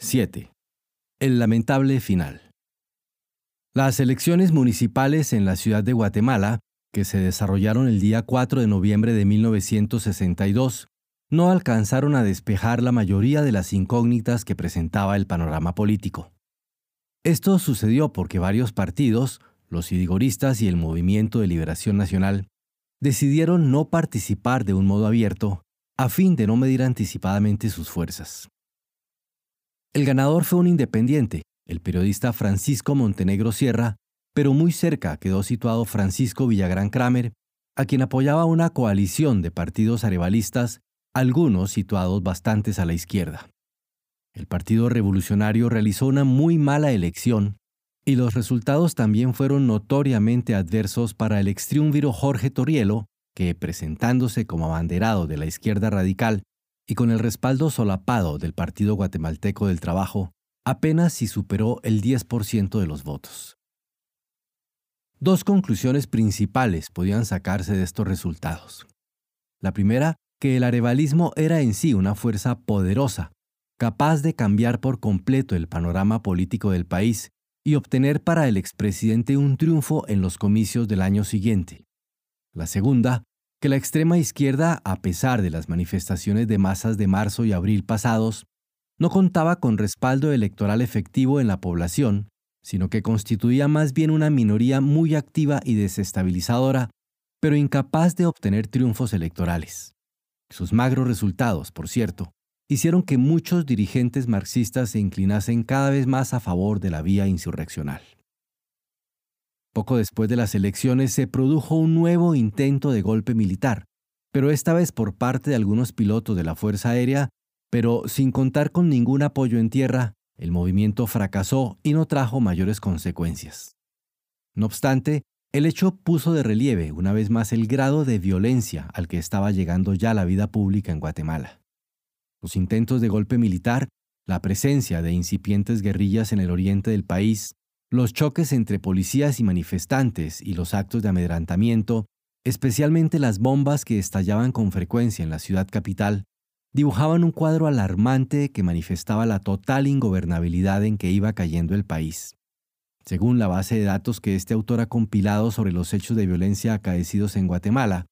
7. El lamentable final. Las elecciones municipales en la ciudad de Guatemala, que se desarrollaron el día 4 de noviembre de 1962, no alcanzaron a despejar la mayoría de las incógnitas que presentaba el panorama político. Esto sucedió porque varios partidos, los idigoristas y el Movimiento de Liberación Nacional, decidieron no participar de un modo abierto a fin de no medir anticipadamente sus fuerzas. El ganador fue un independiente, el periodista Francisco Montenegro Sierra, pero muy cerca quedó situado Francisco Villagrán Kramer, a quien apoyaba una coalición de partidos arevalistas, algunos situados bastantes a la izquierda. El Partido Revolucionario realizó una muy mala elección y los resultados también fueron notoriamente adversos para el extriunviro Jorge Torielo, que, presentándose como abanderado de la izquierda radical y con el respaldo solapado del Partido Guatemalteco del Trabajo, apenas si superó el 10% de los votos. Dos conclusiones principales podían sacarse de estos resultados. La primera, que el arevalismo era en sí una fuerza poderosa, capaz de cambiar por completo el panorama político del país y obtener para el expresidente un triunfo en los comicios del año siguiente. La segunda, que la extrema izquierda, a pesar de las manifestaciones de masas de marzo y abril pasados, no contaba con respaldo electoral efectivo en la población, sino que constituía más bien una minoría muy activa y desestabilizadora, pero incapaz de obtener triunfos electorales. Sus magros resultados, por cierto, hicieron que muchos dirigentes marxistas se inclinasen cada vez más a favor de la vía insurreccional. Poco después de las elecciones se produjo un nuevo intento de golpe militar, pero esta vez por parte de algunos pilotos de la Fuerza Aérea pero sin contar con ningún apoyo en tierra, el movimiento fracasó y no trajo mayores consecuencias. No obstante, el hecho puso de relieve una vez más el grado de violencia al que estaba llegando ya la vida pública en Guatemala. Los intentos de golpe militar, la presencia de incipientes guerrillas en el oriente del país, los choques entre policías y manifestantes y los actos de amedrantamiento, especialmente las bombas que estallaban con frecuencia en la ciudad capital, dibujaban un cuadro alarmante que manifestaba la total ingobernabilidad en que iba cayendo el país. Según la base de datos que este autor ha compilado sobre los hechos de violencia acaecidos en Guatemala,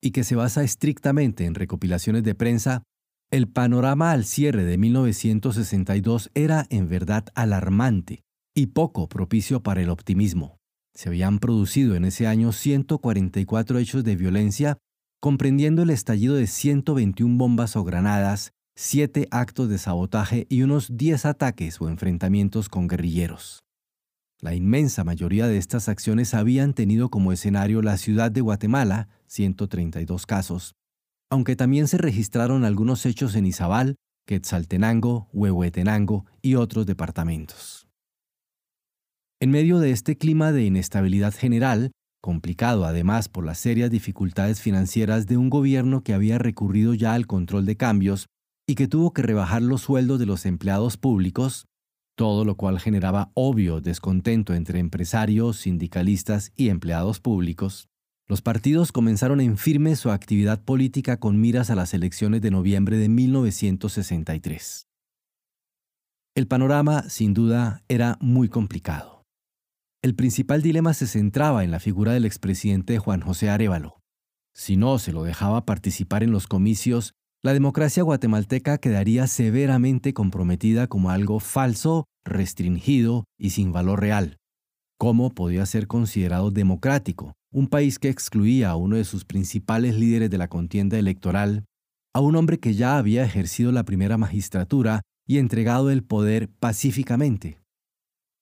y que se basa estrictamente en recopilaciones de prensa, el panorama al cierre de 1962 era en verdad alarmante y poco propicio para el optimismo. Se habían producido en ese año 144 hechos de violencia comprendiendo el estallido de 121 bombas o granadas, 7 actos de sabotaje y unos 10 ataques o enfrentamientos con guerrilleros. La inmensa mayoría de estas acciones habían tenido como escenario la ciudad de Guatemala, 132 casos, aunque también se registraron algunos hechos en Izabal, Quetzaltenango, Huehuetenango y otros departamentos. En medio de este clima de inestabilidad general, complicado además por las serias dificultades financieras de un gobierno que había recurrido ya al control de cambios y que tuvo que rebajar los sueldos de los empleados públicos, todo lo cual generaba obvio descontento entre empresarios, sindicalistas y empleados públicos, los partidos comenzaron en firme su actividad política con miras a las elecciones de noviembre de 1963. El panorama, sin duda, era muy complicado. El principal dilema se centraba en la figura del expresidente Juan José Arevalo. Si no se lo dejaba participar en los comicios, la democracia guatemalteca quedaría severamente comprometida como algo falso, restringido y sin valor real. ¿Cómo podía ser considerado democrático un país que excluía a uno de sus principales líderes de la contienda electoral, a un hombre que ya había ejercido la primera magistratura y entregado el poder pacíficamente?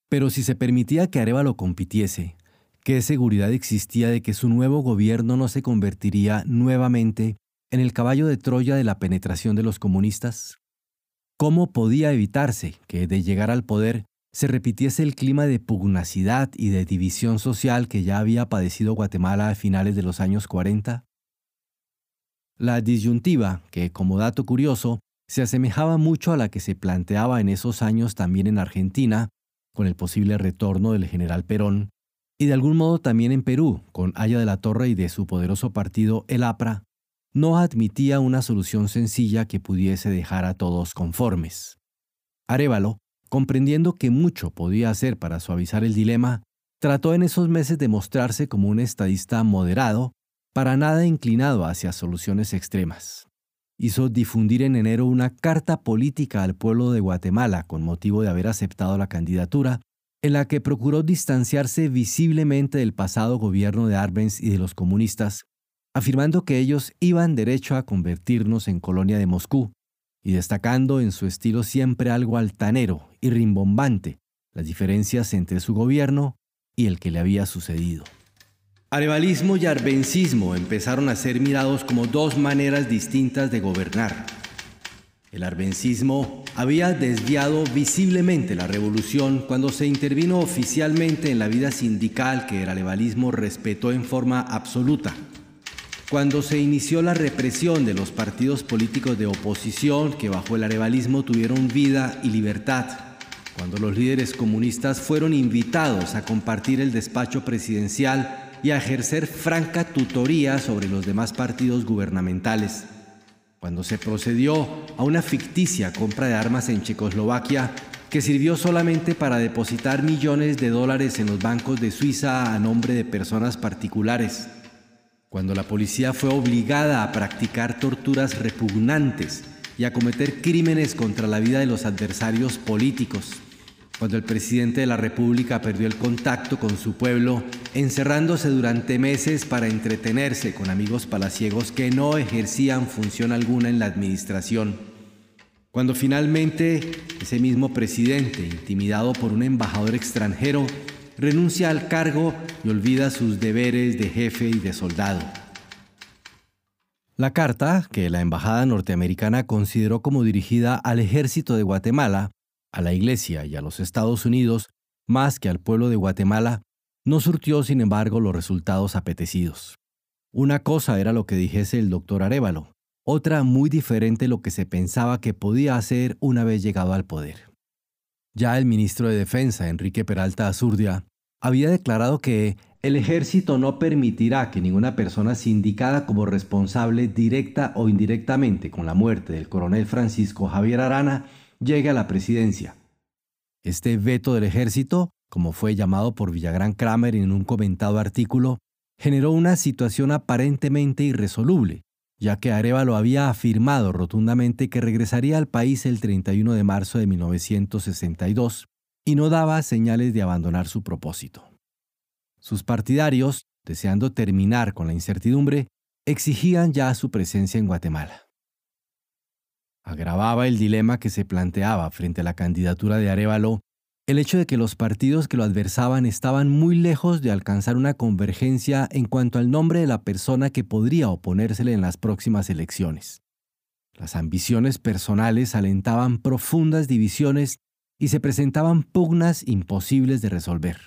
Pero si se permitía que Arevalo compitiese, ¿qué seguridad existía de que su nuevo gobierno no se convertiría nuevamente en el caballo de Troya de la penetración de los comunistas? ¿Cómo podía evitarse que de llegar al poder se repitiese el clima de pugnacidad y de división social que ya había padecido Guatemala a finales de los años 40? La disyuntiva, que como dato curioso, se asemejaba mucho a la que se planteaba en esos años también en Argentina, con el posible retorno del general Perón, y de algún modo también en Perú, con Aya de la Torre y de su poderoso partido El APRA, no admitía una solución sencilla que pudiese dejar a todos conformes. Arevalo, comprendiendo que mucho podía hacer para suavizar el dilema, trató en esos meses de mostrarse como un estadista moderado, para nada inclinado hacia soluciones extremas. Hizo difundir en enero una carta política al pueblo de Guatemala con motivo de haber aceptado la candidatura, en la que procuró distanciarse visiblemente del pasado gobierno de Arbenz y de los comunistas, afirmando que ellos iban derecho a convertirnos en colonia de Moscú, y destacando en su estilo siempre algo altanero y rimbombante las diferencias entre su gobierno y el que le había sucedido. Arevalismo y arbencismo empezaron a ser mirados como dos maneras distintas de gobernar. El arbencismo había desviado visiblemente la revolución cuando se intervino oficialmente en la vida sindical que el arevalismo respetó en forma absoluta. Cuando se inició la represión de los partidos políticos de oposición que bajo el arevalismo tuvieron vida y libertad, cuando los líderes comunistas fueron invitados a compartir el despacho presidencial y a ejercer franca tutoría sobre los demás partidos gubernamentales, cuando se procedió a una ficticia compra de armas en Checoslovaquia que sirvió solamente para depositar millones de dólares en los bancos de Suiza a nombre de personas particulares, cuando la policía fue obligada a practicar torturas repugnantes y a cometer crímenes contra la vida de los adversarios políticos, cuando el presidente de la República perdió el contacto con su pueblo, encerrándose durante meses para entretenerse con amigos palaciegos que no ejercían función alguna en la administración. Cuando finalmente ese mismo presidente, intimidado por un embajador extranjero, renuncia al cargo y olvida sus deberes de jefe y de soldado. La carta, que la Embajada norteamericana consideró como dirigida al ejército de Guatemala, a la Iglesia y a los Estados Unidos, más que al pueblo de Guatemala, no surtió, sin embargo, los resultados apetecidos. Una cosa era lo que dijese el doctor Arevalo, otra muy diferente lo que se pensaba que podía hacer una vez llegado al poder. Ya el ministro de Defensa, Enrique Peralta Azurdia, había declarado que el ejército no permitirá que ninguna persona sindicada como responsable directa o indirectamente con la muerte del coronel Francisco Javier Arana llegue a la presidencia. Este veto del ejército, como fue llamado por Villagrán Kramer en un comentado artículo, generó una situación aparentemente irresoluble, ya que Arevalo había afirmado rotundamente que regresaría al país el 31 de marzo de 1962 y no daba señales de abandonar su propósito. Sus partidarios, deseando terminar con la incertidumbre, exigían ya su presencia en Guatemala agravaba el dilema que se planteaba frente a la candidatura de Arevalo el hecho de que los partidos que lo adversaban estaban muy lejos de alcanzar una convergencia en cuanto al nombre de la persona que podría oponérsele en las próximas elecciones. Las ambiciones personales alentaban profundas divisiones y se presentaban pugnas imposibles de resolver.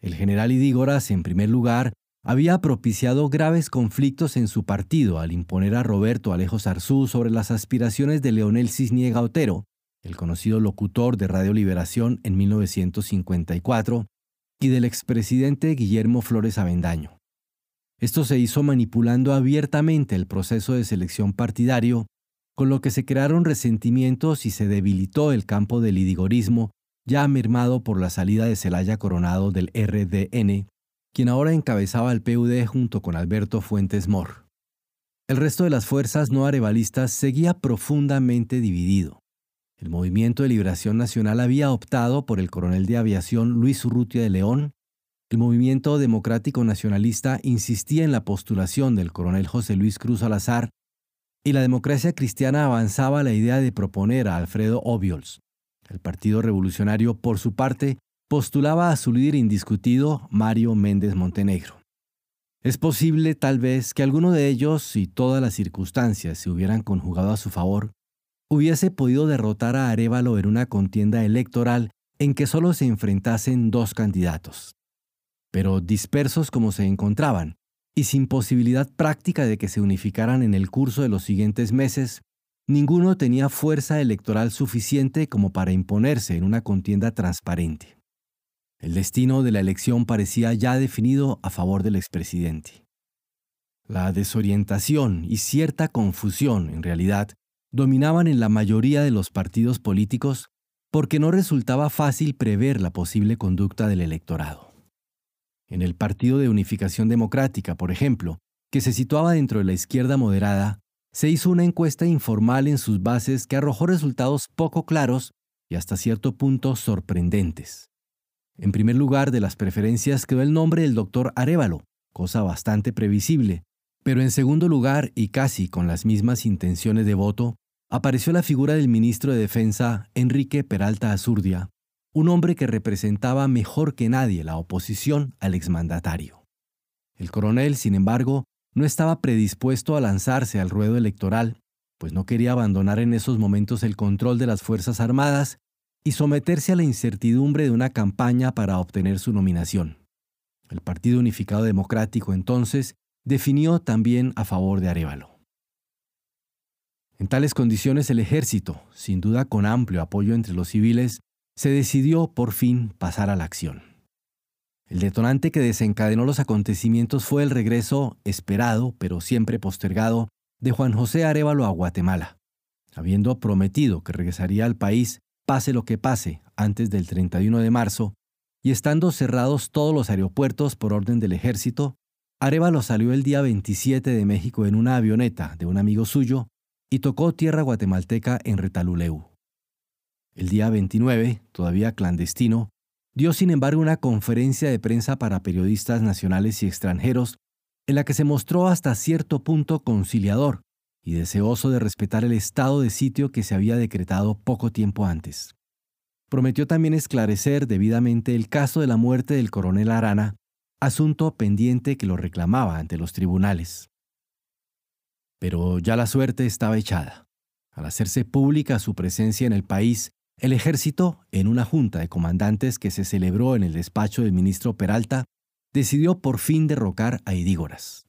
El general Idígoras, en primer lugar, había propiciado graves conflictos en su partido al imponer a Roberto Alejo Sarzú sobre las aspiraciones de Leonel Cisniega Otero, el conocido locutor de Radio Liberación en 1954, y del expresidente Guillermo Flores Avendaño. Esto se hizo manipulando abiertamente el proceso de selección partidario, con lo que se crearon resentimientos y se debilitó el campo del idigorismo ya mermado por la salida de Celaya Coronado del RDN quien ahora encabezaba el PUD junto con Alberto Fuentes Mor. El resto de las fuerzas no arevalistas seguía profundamente dividido. El Movimiento de Liberación Nacional había optado por el coronel de aviación Luis Urrutia de León, el Movimiento Democrático Nacionalista insistía en la postulación del coronel José Luis Cruz Salazar y la democracia cristiana avanzaba la idea de proponer a Alfredo Obiols. El Partido Revolucionario, por su parte, postulaba a su líder indiscutido, Mario Méndez Montenegro. Es posible, tal vez, que alguno de ellos, si todas las circunstancias se hubieran conjugado a su favor, hubiese podido derrotar a Arevalo en una contienda electoral en que solo se enfrentasen dos candidatos. Pero dispersos como se encontraban, y sin posibilidad práctica de que se unificaran en el curso de los siguientes meses, ninguno tenía fuerza electoral suficiente como para imponerse en una contienda transparente. El destino de la elección parecía ya definido a favor del expresidente. La desorientación y cierta confusión, en realidad, dominaban en la mayoría de los partidos políticos porque no resultaba fácil prever la posible conducta del electorado. En el Partido de Unificación Democrática, por ejemplo, que se situaba dentro de la izquierda moderada, se hizo una encuesta informal en sus bases que arrojó resultados poco claros y hasta cierto punto sorprendentes. En primer lugar de las preferencias quedó el nombre del doctor Arevalo, cosa bastante previsible, pero en segundo lugar, y casi con las mismas intenciones de voto, apareció la figura del ministro de Defensa, Enrique Peralta Azurdia, un hombre que representaba mejor que nadie la oposición al exmandatario. El coronel, sin embargo, no estaba predispuesto a lanzarse al ruedo electoral, pues no quería abandonar en esos momentos el control de las Fuerzas Armadas y someterse a la incertidumbre de una campaña para obtener su nominación. El Partido Unificado Democrático entonces definió también a favor de Arevalo. En tales condiciones el ejército, sin duda con amplio apoyo entre los civiles, se decidió por fin pasar a la acción. El detonante que desencadenó los acontecimientos fue el regreso, esperado pero siempre postergado, de Juan José Arevalo a Guatemala, habiendo prometido que regresaría al país pase lo que pase antes del 31 de marzo, y estando cerrados todos los aeropuertos por orden del ejército, Arevalo salió el día 27 de México en una avioneta de un amigo suyo y tocó tierra guatemalteca en Retaluleu. El día 29, todavía clandestino, dio sin embargo una conferencia de prensa para periodistas nacionales y extranjeros en la que se mostró hasta cierto punto conciliador y deseoso de respetar el estado de sitio que se había decretado poco tiempo antes. Prometió también esclarecer debidamente el caso de la muerte del coronel Arana, asunto pendiente que lo reclamaba ante los tribunales. Pero ya la suerte estaba echada. Al hacerse pública su presencia en el país, el ejército, en una junta de comandantes que se celebró en el despacho del ministro Peralta, decidió por fin derrocar a Idígoras.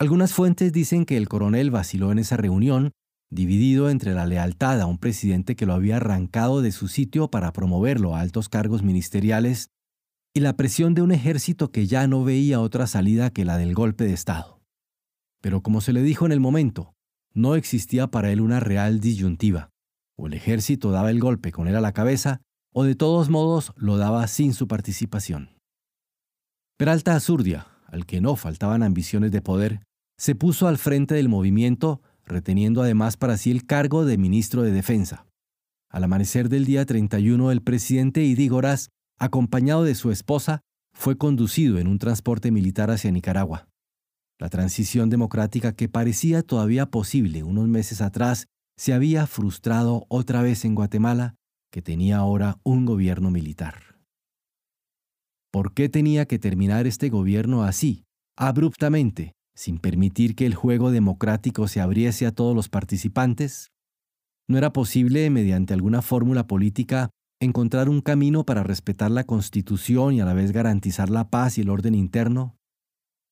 Algunas fuentes dicen que el coronel vaciló en esa reunión, dividido entre la lealtad a un presidente que lo había arrancado de su sitio para promoverlo a altos cargos ministeriales y la presión de un ejército que ya no veía otra salida que la del golpe de Estado. Pero como se le dijo en el momento, no existía para él una real disyuntiva. O el ejército daba el golpe con él a la cabeza, o de todos modos lo daba sin su participación. Peralta Azurdia, al que no faltaban ambiciones de poder, se puso al frente del movimiento, reteniendo además para sí el cargo de ministro de Defensa. Al amanecer del día 31, el presidente Idígoras, acompañado de su esposa, fue conducido en un transporte militar hacia Nicaragua. La transición democrática que parecía todavía posible unos meses atrás se había frustrado otra vez en Guatemala, que tenía ahora un gobierno militar. ¿Por qué tenía que terminar este gobierno así, abruptamente, sin permitir que el juego democrático se abriese a todos los participantes? ¿No era posible, mediante alguna fórmula política, encontrar un camino para respetar la Constitución y a la vez garantizar la paz y el orden interno?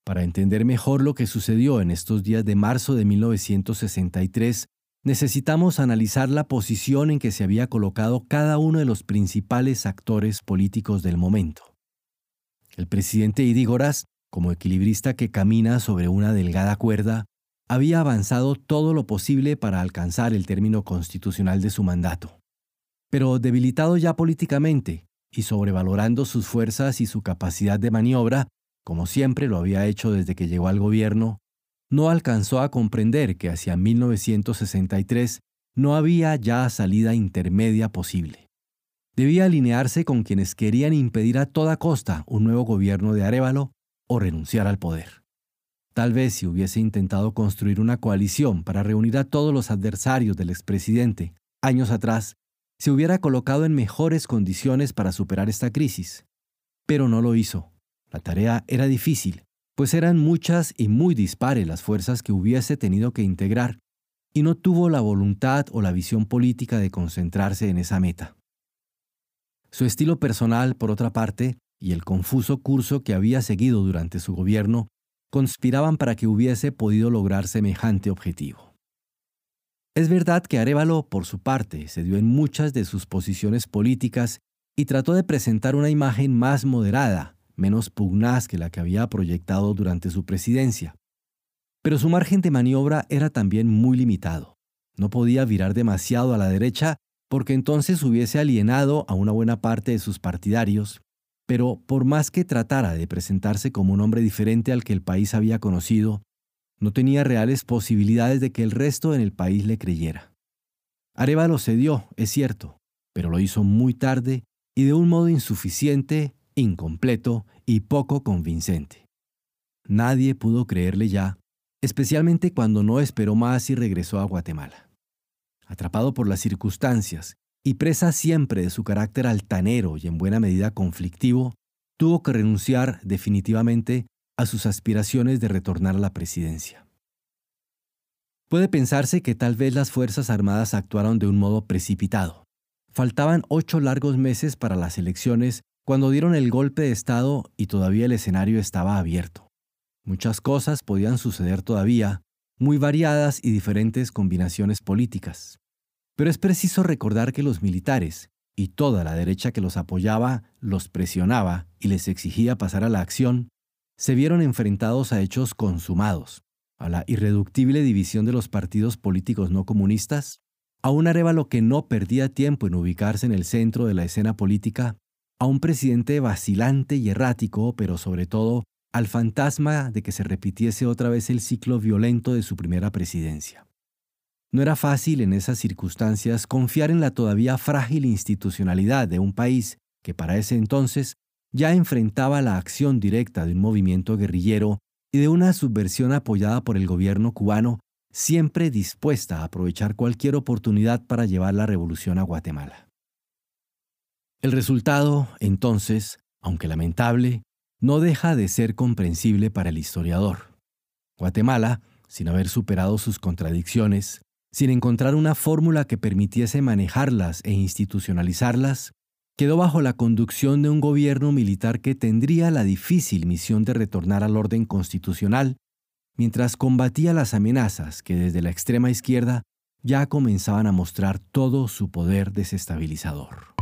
Para entender mejor lo que sucedió en estos días de marzo de 1963, necesitamos analizar la posición en que se había colocado cada uno de los principales actores políticos del momento. El presidente Idígoras, como equilibrista que camina sobre una delgada cuerda, había avanzado todo lo posible para alcanzar el término constitucional de su mandato. Pero debilitado ya políticamente y sobrevalorando sus fuerzas y su capacidad de maniobra, como siempre lo había hecho desde que llegó al gobierno, no alcanzó a comprender que hacia 1963 no había ya salida intermedia posible. Debía alinearse con quienes querían impedir a toda costa un nuevo gobierno de Arevalo o renunciar al poder. Tal vez si hubiese intentado construir una coalición para reunir a todos los adversarios del expresidente años atrás, se hubiera colocado en mejores condiciones para superar esta crisis. Pero no lo hizo. La tarea era difícil, pues eran muchas y muy dispares las fuerzas que hubiese tenido que integrar, y no tuvo la voluntad o la visión política de concentrarse en esa meta. Su estilo personal, por otra parte, y el confuso curso que había seguido durante su gobierno, conspiraban para que hubiese podido lograr semejante objetivo. Es verdad que Arevalo, por su parte, se dio en muchas de sus posiciones políticas y trató de presentar una imagen más moderada, menos pugnaz que la que había proyectado durante su presidencia. Pero su margen de maniobra era también muy limitado. No podía virar demasiado a la derecha porque entonces hubiese alienado a una buena parte de sus partidarios, pero por más que tratara de presentarse como un hombre diferente al que el país había conocido, no tenía reales posibilidades de que el resto en el país le creyera. Arevalo cedió, es cierto, pero lo hizo muy tarde y de un modo insuficiente, incompleto y poco convincente. Nadie pudo creerle ya, especialmente cuando no esperó más y regresó a Guatemala. Atrapado por las circunstancias y presa siempre de su carácter altanero y en buena medida conflictivo, tuvo que renunciar definitivamente a sus aspiraciones de retornar a la presidencia. Puede pensarse que tal vez las Fuerzas Armadas actuaron de un modo precipitado. Faltaban ocho largos meses para las elecciones cuando dieron el golpe de Estado y todavía el escenario estaba abierto. Muchas cosas podían suceder todavía, muy variadas y diferentes combinaciones políticas. Pero es preciso recordar que los militares y toda la derecha que los apoyaba los presionaba y les exigía pasar a la acción, se vieron enfrentados a hechos consumados, a la irreductible división de los partidos políticos no comunistas, a un Arevalo que no perdía tiempo en ubicarse en el centro de la escena política, a un presidente vacilante y errático, pero sobre todo al fantasma de que se repitiese otra vez el ciclo violento de su primera presidencia. No era fácil en esas circunstancias confiar en la todavía frágil institucionalidad de un país que para ese entonces ya enfrentaba la acción directa de un movimiento guerrillero y de una subversión apoyada por el gobierno cubano, siempre dispuesta a aprovechar cualquier oportunidad para llevar la revolución a Guatemala. El resultado, entonces, aunque lamentable, no deja de ser comprensible para el historiador. Guatemala, sin haber superado sus contradicciones, sin encontrar una fórmula que permitiese manejarlas e institucionalizarlas, quedó bajo la conducción de un gobierno militar que tendría la difícil misión de retornar al orden constitucional, mientras combatía las amenazas que desde la extrema izquierda ya comenzaban a mostrar todo su poder desestabilizador.